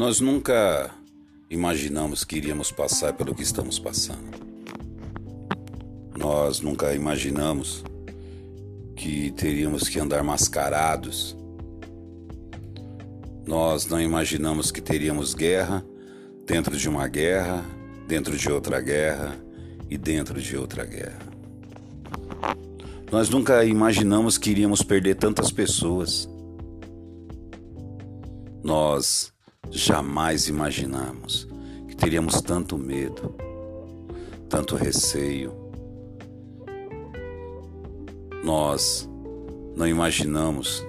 Nós nunca imaginamos que iríamos passar pelo que estamos passando. Nós nunca imaginamos que teríamos que andar mascarados. Nós não imaginamos que teríamos guerra dentro de uma guerra, dentro de outra guerra e dentro de outra guerra. Nós nunca imaginamos que iríamos perder tantas pessoas. Nós jamais imaginamos que teríamos tanto medo, tanto receio. Nós não imaginamos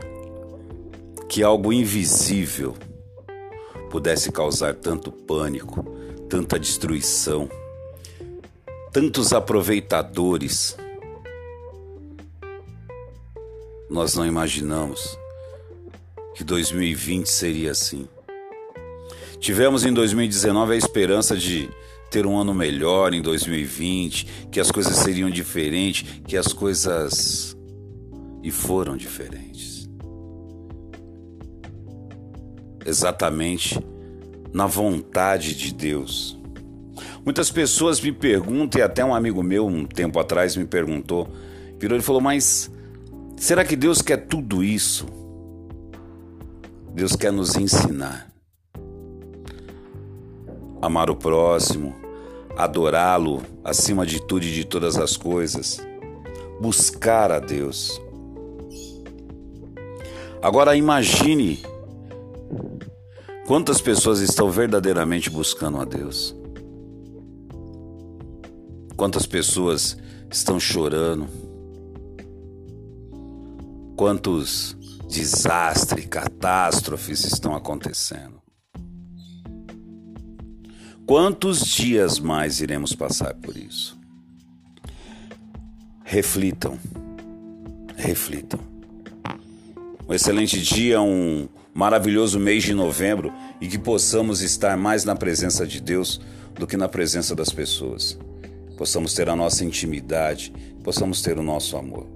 que algo invisível pudesse causar tanto pânico, tanta destruição, tantos aproveitadores. Nós não imaginamos que 2020 seria assim. Tivemos em 2019 a esperança de ter um ano melhor em 2020, que as coisas seriam diferentes, que as coisas. e foram diferentes. Exatamente na vontade de Deus. Muitas pessoas me perguntam, e até um amigo meu um tempo atrás me perguntou, virou e falou: Mas será que Deus quer tudo isso? Deus quer nos ensinar. Amar o próximo, adorá-lo acima de tudo e de todas as coisas, buscar a Deus. Agora imagine quantas pessoas estão verdadeiramente buscando a Deus. Quantas pessoas estão chorando. Quantos desastres, catástrofes estão acontecendo. Quantos dias mais iremos passar por isso? Reflitam, reflitam. Um excelente dia, um maravilhoso mês de novembro e que possamos estar mais na presença de Deus do que na presença das pessoas. Possamos ter a nossa intimidade, possamos ter o nosso amor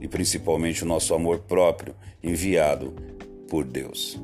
e principalmente o nosso amor próprio enviado por Deus.